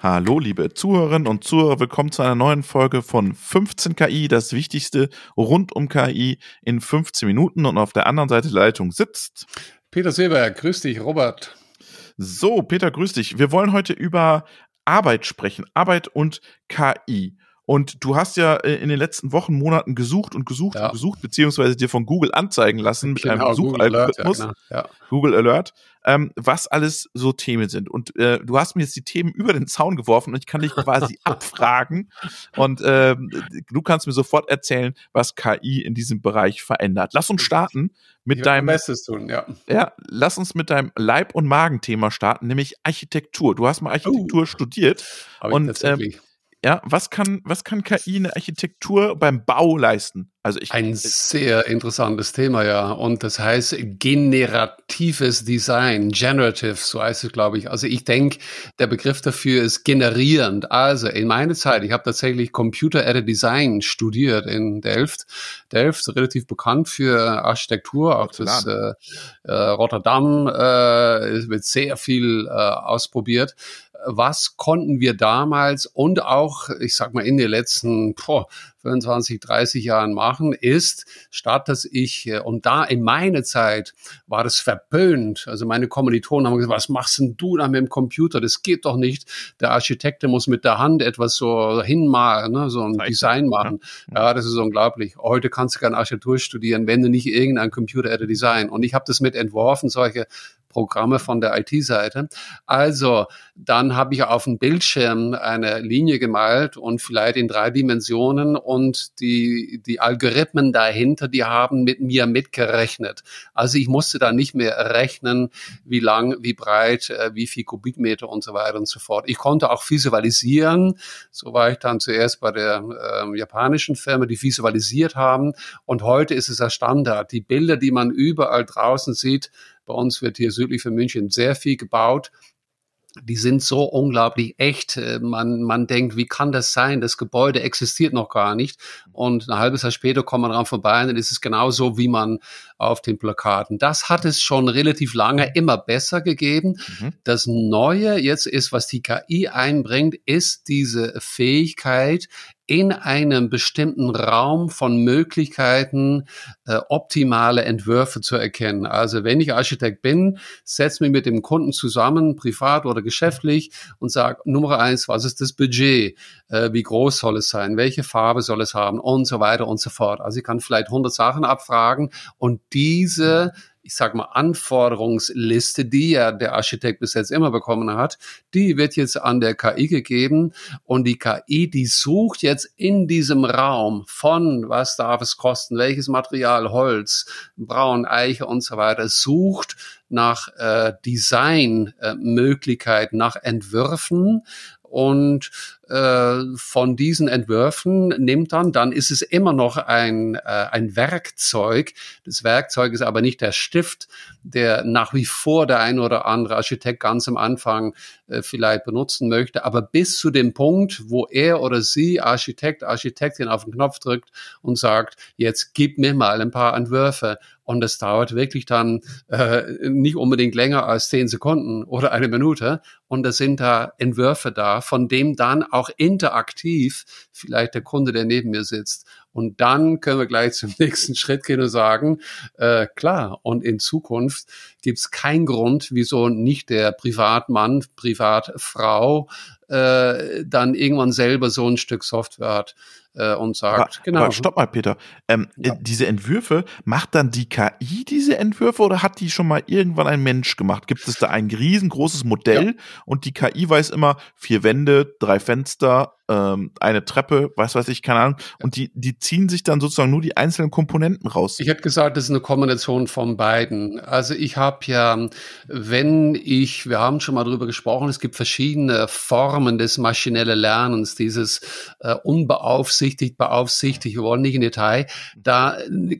Hallo, liebe Zuhörerinnen und Zuhörer, willkommen zu einer neuen Folge von 15 KI, das Wichtigste rund um KI in 15 Minuten. Und auf der anderen Seite der Leitung sitzt Peter Silber. Grüß dich, Robert. So, Peter, grüß dich. Wir wollen heute über Arbeit sprechen, Arbeit und KI. Und du hast ja äh, in den letzten Wochen, Monaten gesucht und gesucht ja. und gesucht, beziehungsweise dir von Google anzeigen lassen mit genau, einem Suchalgorithmus, Google Alert, ja, genau. Google Alert ähm, was alles so Themen sind. Und äh, du hast mir jetzt die Themen über den Zaun geworfen und ich kann dich quasi abfragen. Und äh, du kannst mir sofort erzählen, was KI in diesem Bereich verändert. Lass uns starten mit deinem. Bestes tun, ja. Ja, lass uns mit deinem Leib- und Magenthema starten, nämlich Architektur. Du hast mal Architektur uh, studiert. Und ähm, ja, was kann, was kann KI in der Architektur beim Bau leisten? Also ich, Ein sehr interessantes Thema, ja. Und das heißt generatives Design, generative, so heißt es, glaube ich. Also ich denke, der Begriff dafür ist generierend. Also in meiner Zeit, ich habe tatsächlich Computer-Aided Design studiert in Delft. Delft ist relativ bekannt für Architektur, auch das äh, äh, Rotterdam äh, wird sehr viel äh, ausprobiert was konnten wir damals und auch, ich sag mal, in den letzten boah, 25, 30 Jahren machen, ist, statt dass ich, äh, und da in meiner Zeit war das verpönt. Also meine Kommilitonen haben gesagt, was machst denn du da mit dem Computer? Das geht doch nicht. Der Architekt muss mit der Hand etwas so hinmalen, ne, so ein. Design machen. Ja. ja, das ist unglaublich. Heute kannst du keine Architektur studieren, wenn du nicht irgendein Computer hätte Design. Und ich habe das mit entworfen, solche Programme von der IT-Seite. Also dann habe ich auf dem Bildschirm eine Linie gemalt und vielleicht in drei Dimensionen und die, die Algorithmen dahinter, die haben mit mir mitgerechnet. Also ich musste da nicht mehr rechnen, wie lang, wie breit, äh, wie viel Kubikmeter und so weiter und so fort. Ich konnte auch visualisieren. So war ich dann zuerst bei der äh, japanischen Firma, die visualisiert haben. Und heute ist es der Standard. Die Bilder, die man überall draußen sieht, bei uns wird hier südlich von München sehr viel gebaut die sind so unglaublich echt. Äh, man, man denkt, wie kann das sein? Das Gebäude existiert noch gar nicht. Und ein halbes Jahr später kommt man dran vorbei und dann ist es genauso, wie man auf den Plakaten. Das hat es schon relativ lange immer besser gegeben. Mhm. Das Neue jetzt ist, was die KI einbringt, ist diese Fähigkeit, in einem bestimmten Raum von Möglichkeiten äh, optimale Entwürfe zu erkennen. Also wenn ich Architekt bin, setze mich mit dem Kunden zusammen, privat oder geschäftlich, und sage, Nummer eins, was ist das Budget? Äh, wie groß soll es sein? Welche Farbe soll es haben? Und so weiter und so fort. Also ich kann vielleicht 100 Sachen abfragen und diese ich sag mal, Anforderungsliste, die ja der Architekt bis jetzt immer bekommen hat, die wird jetzt an der KI gegeben. Und die KI, die sucht jetzt in diesem Raum von, was darf es kosten, welches Material, Holz, Braun, Eiche und so weiter, sucht nach äh, Designmöglichkeiten, äh, nach Entwürfen und äh, von diesen Entwürfen nimmt dann, dann ist es immer noch ein, äh, ein Werkzeug. Das Werkzeug ist aber nicht der Stift, der nach wie vor der ein oder andere Architekt ganz am Anfang äh, vielleicht benutzen möchte, aber bis zu dem Punkt, wo er oder sie, Architekt, Architektin auf den Knopf drückt und sagt, jetzt gib mir mal ein paar Entwürfe. Und das dauert wirklich dann äh, nicht unbedingt länger als zehn Sekunden oder eine Minute. Und da sind da Entwürfe da, von dem dann auch interaktiv vielleicht der Kunde, der neben mir sitzt. Und dann können wir gleich zum nächsten Schritt gehen und sagen, äh, klar, und in Zukunft gibt es keinen Grund, wieso nicht der Privatmann, Privatfrau äh, dann irgendwann selber so ein Stück Software hat äh, und sagt, aber, genau. Aber stopp mal, Peter. Ähm, ja. äh, diese Entwürfe, macht dann die KI diese Entwürfe oder hat die schon mal irgendwann ein Mensch gemacht? Gibt es da ein riesengroßes Modell ja. und die KI weiß immer vier Wände, drei Fenster, ähm, eine Treppe, was weiß ich, keine Ahnung. Und die, die ziehen sich dann sozusagen nur die einzelnen Komponenten raus. Ich hätte gesagt, das ist eine Kombination von beiden. Also ich habe ja, wenn ich, wir haben schon mal drüber gesprochen, es gibt verschiedene Formen des maschinellen Lernens, dieses äh, unbeaufsichtigt, beaufsichtigt, wir wollen nicht in Detail. Da,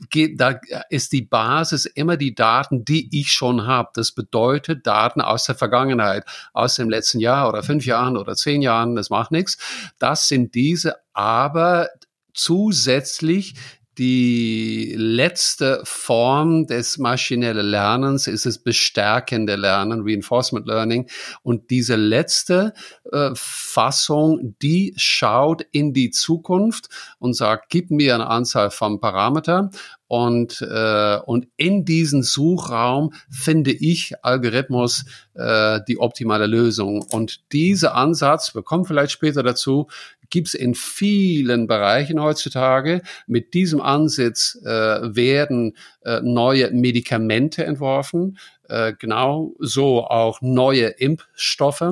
geht, da ist die Basis immer die Daten, die ich schon habe. Das bedeutet Daten aus der Vergangenheit, aus dem letzten Jahr oder fünf Jahren oder zehn Jahren, das macht nichts. Das sind diese, aber zusätzlich die letzte Form des maschinellen Lernens ist das bestärkende Lernen, Reinforcement Learning. Und diese letzte äh, Fassung, die schaut in die Zukunft und sagt, gib mir eine Anzahl von Parametern und, äh, und in diesen Suchraum finde ich Algorithmus äh, die optimale Lösung. Und dieser Ansatz, wir kommen vielleicht später dazu, gibt es in vielen Bereichen heutzutage. Mit diesem Ansatz äh, werden äh, neue Medikamente entworfen, äh, genau so auch neue Impfstoffe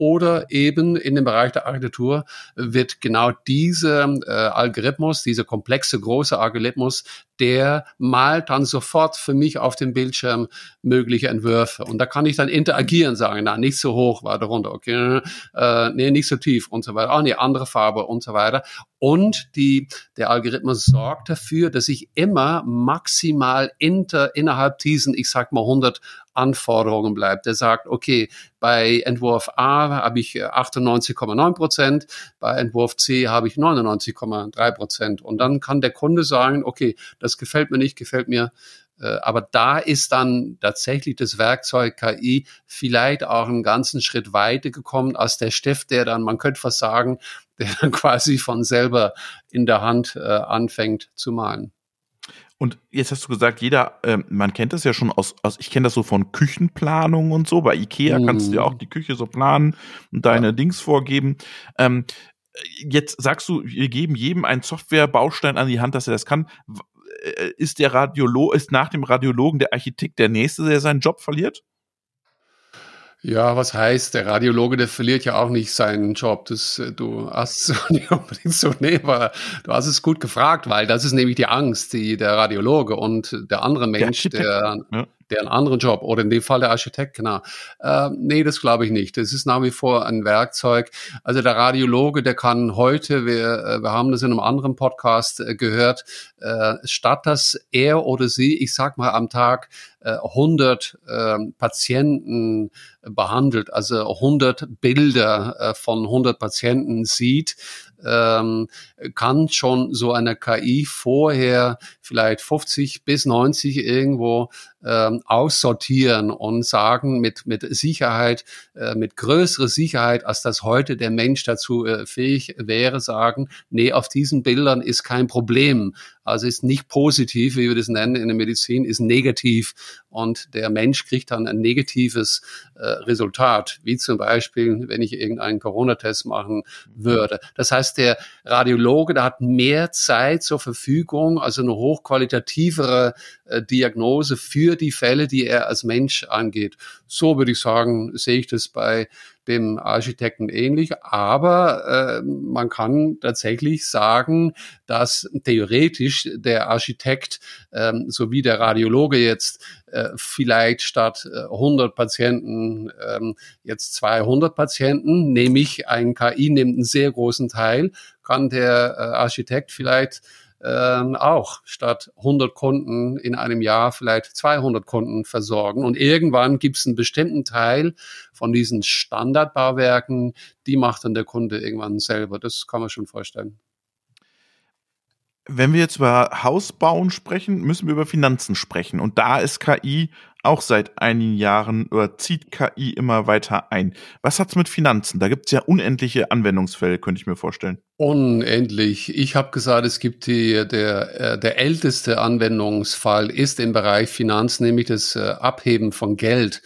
oder eben in dem Bereich der Architektur wird genau dieser äh, Algorithmus, dieser komplexe große Algorithmus, der malt dann sofort für mich auf dem Bildschirm mögliche Entwürfe. Und da kann ich dann interagieren, sagen, na, nicht so hoch, weiter runter, okay, äh, nee, nicht so tief und so weiter, ah, nee, andere Farbe und so weiter. Und die, der Algorithmus sorgt dafür, dass ich immer maximal inter, innerhalb diesen, ich sag mal 100 Anforderungen bleibt. Der sagt, okay, bei Entwurf A habe ich 98,9 Prozent, bei Entwurf C habe ich 99,3 Prozent. Und dann kann der Kunde sagen, okay, das gefällt mir nicht, gefällt mir. Äh, aber da ist dann tatsächlich das Werkzeug KI vielleicht auch einen ganzen Schritt weiter gekommen als der Stift, der dann, man könnte fast sagen, der dann quasi von selber in der Hand äh, anfängt zu malen. Und jetzt hast du gesagt, jeder, äh, man kennt das ja schon aus, aus ich kenne das so von Küchenplanung und so. Bei Ikea mm. kannst du ja auch die Küche so planen und deine ja. Dings vorgeben. Ähm, jetzt sagst du, wir geben jedem einen Softwarebaustein an die Hand, dass er das kann. Äh, ist der Radiolog, ist nach dem Radiologen der Architekt der Nächste, der seinen Job verliert? Ja, was heißt, der Radiologe, der verliert ja auch nicht seinen Job. Das, äh, du hast so nicht unbedingt so, nee, aber du hast es gut gefragt, weil das ist nämlich die Angst, die der Radiologe und der andere Mensch, der, der ja der einen anderen Job oder in dem Fall der Architekt, genau. Äh, nee, das glaube ich nicht. Das ist nach wie vor ein Werkzeug. Also der Radiologe, der kann heute, wir, äh, wir haben das in einem anderen Podcast äh, gehört, äh, statt dass er oder sie, ich sag mal am Tag, 100 äh, Patienten behandelt, also 100 Bilder äh, von 100 Patienten sieht, ähm, kann schon so eine KI vorher vielleicht 50 bis 90 irgendwo ähm, aussortieren und sagen mit, mit Sicherheit, äh, mit größerer Sicherheit, als das heute der Mensch dazu äh, fähig wäre, sagen, nee, auf diesen Bildern ist kein Problem. Also ist nicht positiv, wie wir das nennen in der Medizin, ist negativ. Und der Mensch kriegt dann ein negatives äh, Resultat, wie zum Beispiel, wenn ich irgendeinen Corona-Test machen würde. Das heißt, der Radiologe, der hat mehr Zeit zur Verfügung, also eine hochqualitativere äh, Diagnose für die Fälle, die er als Mensch angeht. So würde ich sagen, sehe ich das bei dem Architekten ähnlich, aber äh, man kann tatsächlich sagen, dass theoretisch der Architekt ähm, sowie der Radiologe jetzt äh, vielleicht statt äh, 100 Patienten ähm, jetzt 200 Patienten, nämlich ein KI nimmt einen sehr großen Teil, kann der äh, Architekt vielleicht ähm, auch statt 100 Kunden in einem Jahr vielleicht 200 Kunden versorgen. Und irgendwann gibt es einen bestimmten Teil von diesen Standardbauwerken, die macht dann der Kunde irgendwann selber. Das kann man schon vorstellen. Wenn wir jetzt über Hausbauen sprechen, müssen wir über Finanzen sprechen. Und da ist KI auch seit einigen Jahren oder zieht KI immer weiter ein. Was hat's mit Finanzen? Da gibt's ja unendliche Anwendungsfälle, könnte ich mir vorstellen. Unendlich. Ich habe gesagt, es gibt die, der, äh, der älteste Anwendungsfall ist im Bereich Finanz, nämlich das äh, Abheben von Geld.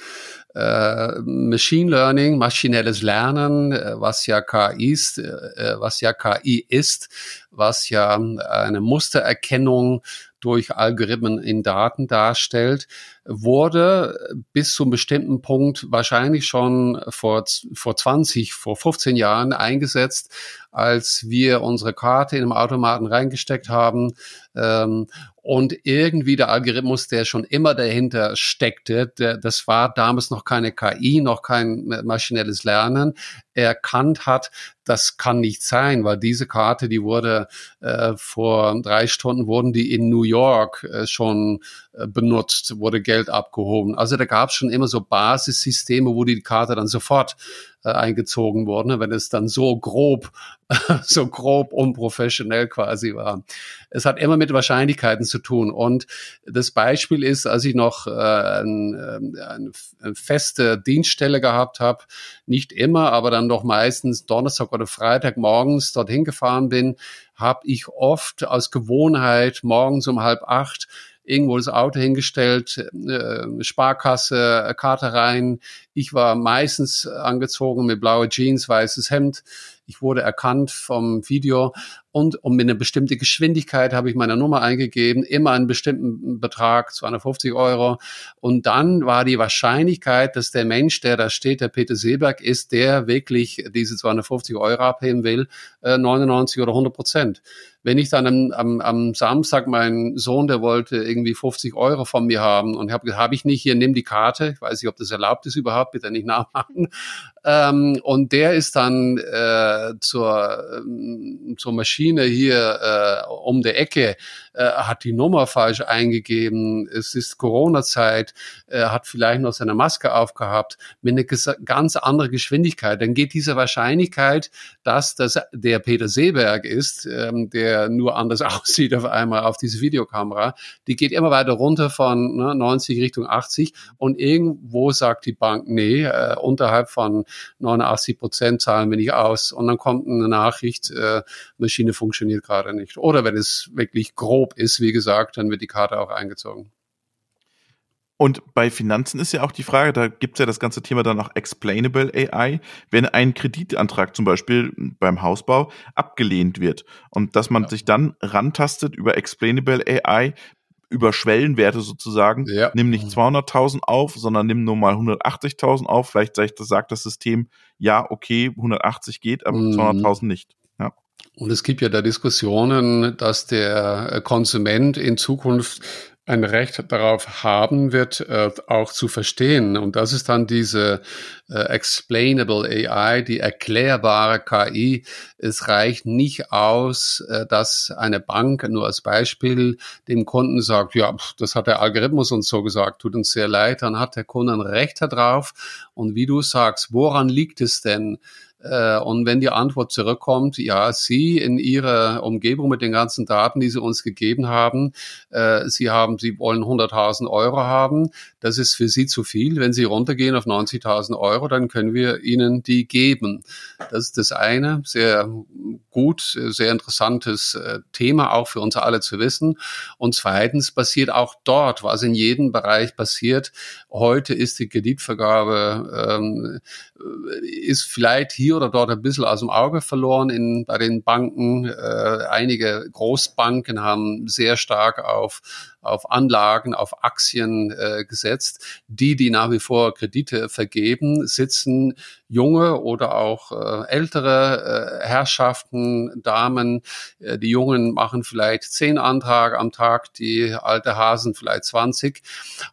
Äh, Machine Learning, maschinelles Lernen, äh, was ja KI ist, äh, was ja KI ist, was ja eine Mustererkennung durch Algorithmen in Daten darstellt, wurde bis zu einem bestimmten Punkt wahrscheinlich schon vor, vor 20, vor 15 Jahren eingesetzt, als wir unsere Karte in einem Automaten reingesteckt haben ähm, und irgendwie der Algorithmus, der schon immer dahinter steckte, der, das war damals noch keine KI, noch kein maschinelles Lernen, erkannt hat, das kann nicht sein, weil diese Karte, die wurde äh, vor drei Stunden wurden die in New York äh, schon äh, benutzt, wurde Geld abgehoben. Also da gab es schon immer so Basissysteme, wo die Karte dann sofort äh, eingezogen wurde, wenn es dann so grob, so grob unprofessionell quasi war. Es hat immer mit Wahrscheinlichkeiten zu tun. Und das Beispiel ist, als ich noch äh, ein, äh, eine feste Dienststelle gehabt habe, nicht immer, aber dann doch meistens Donnerstag oder Freitag morgens dorthin gefahren bin, habe ich oft aus Gewohnheit morgens um halb acht irgendwo das Auto hingestellt, äh, Sparkasse, Karte rein. Ich war meistens angezogen mit blaue Jeans, weißes Hemd. Ich wurde erkannt vom Video und um eine bestimmte Geschwindigkeit habe ich meine Nummer eingegeben, immer einen bestimmten Betrag, 250 Euro. Und dann war die Wahrscheinlichkeit, dass der Mensch, der da steht, der Peter Seeberg ist, der wirklich diese 250 Euro abheben will, 99 äh, oder 100 Prozent. Wenn ich dann am, am, am Samstag meinen Sohn, der wollte irgendwie 50 Euro von mir haben und habe habe ich nicht hier, nimm die Karte, ich weiß nicht, ob das erlaubt ist überhaupt, bitte nicht nachmachen. Ähm, und der ist dann äh, zur, ähm, zur Maschine hier äh, um der Ecke, äh, hat die Nummer falsch eingegeben, es ist Corona-Zeit, äh, hat vielleicht noch seine Maske aufgehabt, mit einer ganz anderen Geschwindigkeit. Dann geht diese Wahrscheinlichkeit, dass das der Peter Seeberg ist, ähm, der nur anders aussieht auf einmal auf diese Videokamera, die geht immer weiter runter von ne, 90 Richtung 80 und irgendwo sagt die Bank, nee, äh, unterhalb von 89 Prozent zahlen wir nicht aus. Und dann kommt eine Nachricht, äh, Maschine funktioniert gerade nicht. Oder wenn es wirklich grob ist, wie gesagt, dann wird die Karte auch eingezogen. Und bei Finanzen ist ja auch die Frage, da gibt es ja das ganze Thema dann auch Explainable AI, wenn ein Kreditantrag zum Beispiel beim Hausbau abgelehnt wird und dass man ja. sich dann rantastet über Explainable AI, über Schwellenwerte sozusagen. Ja. Nimm nicht 200.000 auf, sondern nimm nur mal 180.000 auf. Vielleicht sagt, sagt das System, ja, okay, 180 geht, aber mhm. 200.000 nicht. Ja. Und es gibt ja da Diskussionen, dass der Konsument in Zukunft ein Recht darauf haben wird, äh, auch zu verstehen. Und das ist dann diese äh, explainable AI, die erklärbare KI. Es reicht nicht aus, äh, dass eine Bank nur als Beispiel dem Kunden sagt, ja, das hat der Algorithmus uns so gesagt, tut uns sehr leid, dann hat der Kunde ein Recht darauf. Und wie du sagst, woran liegt es denn? Äh, und wenn die Antwort zurückkommt, ja, Sie in Ihrer Umgebung mit den ganzen Daten, die Sie uns gegeben haben, äh, Sie haben, Sie wollen 100.000 Euro haben, das ist für Sie zu viel. Wenn Sie runtergehen auf 90.000 Euro, dann können wir Ihnen die geben. Das ist das eine, sehr gut, sehr interessantes äh, Thema auch für uns alle zu wissen. Und zweitens passiert auch dort, was in jedem Bereich passiert. Heute ist die Kreditvergabe, ähm, ist vielleicht hier hier oder dort ein bisschen aus dem Auge verloren in, bei den Banken. Äh, einige Großbanken haben sehr stark auf auf Anlagen, auf Aktien äh, gesetzt. Die, die nach wie vor Kredite vergeben, sitzen junge oder auch äh, ältere äh, Herrschaften, Damen. Äh, die Jungen machen vielleicht zehn Anträge am Tag, die alte Hasen vielleicht 20.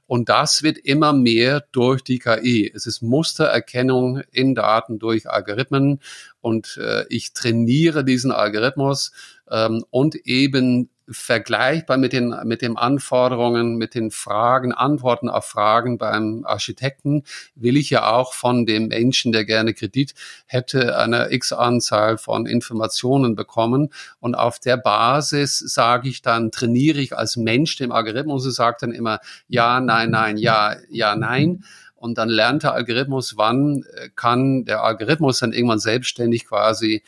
Und das wird immer mehr durch die KI. Es ist Mustererkennung in Daten durch Algorithmen und äh, ich trainiere diesen Algorithmus ähm, und eben vergleichbar mit den, mit den Anforderungen, mit den Fragen, Antworten auf Fragen beim Architekten will ich ja auch von dem Menschen, der gerne Kredit hätte, eine x Anzahl von Informationen bekommen. Und auf der Basis sage ich dann, trainiere ich als Mensch dem Algorithmus und sage dann immer ja, nein, nein, ja, ja, nein und dann lernt der Algorithmus, wann äh, kann der Algorithmus dann irgendwann selbstständig quasi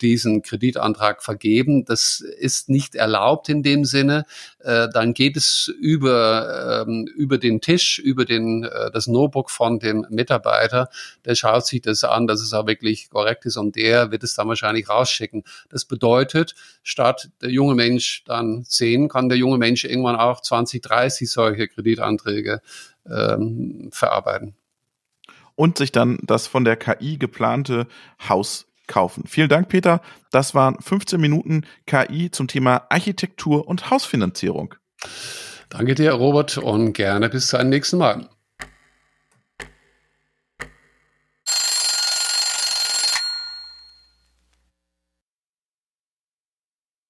diesen Kreditantrag vergeben. Das ist nicht erlaubt in dem Sinne. Äh, dann geht es über, ähm, über den Tisch, über den, äh, das Notebook von dem Mitarbeiter. Der schaut sich das an, dass es auch wirklich korrekt ist und der wird es dann wahrscheinlich rausschicken. Das bedeutet, statt der junge Mensch dann zehn, kann der junge Mensch irgendwann auch 20, 30 solche Kreditanträge ähm, verarbeiten. Und sich dann das von der KI geplante Haus kaufen. Vielen Dank, Peter. Das waren 15 Minuten KI zum Thema Architektur und Hausfinanzierung. Danke dir, Robert, und gerne bis zum nächsten Mal.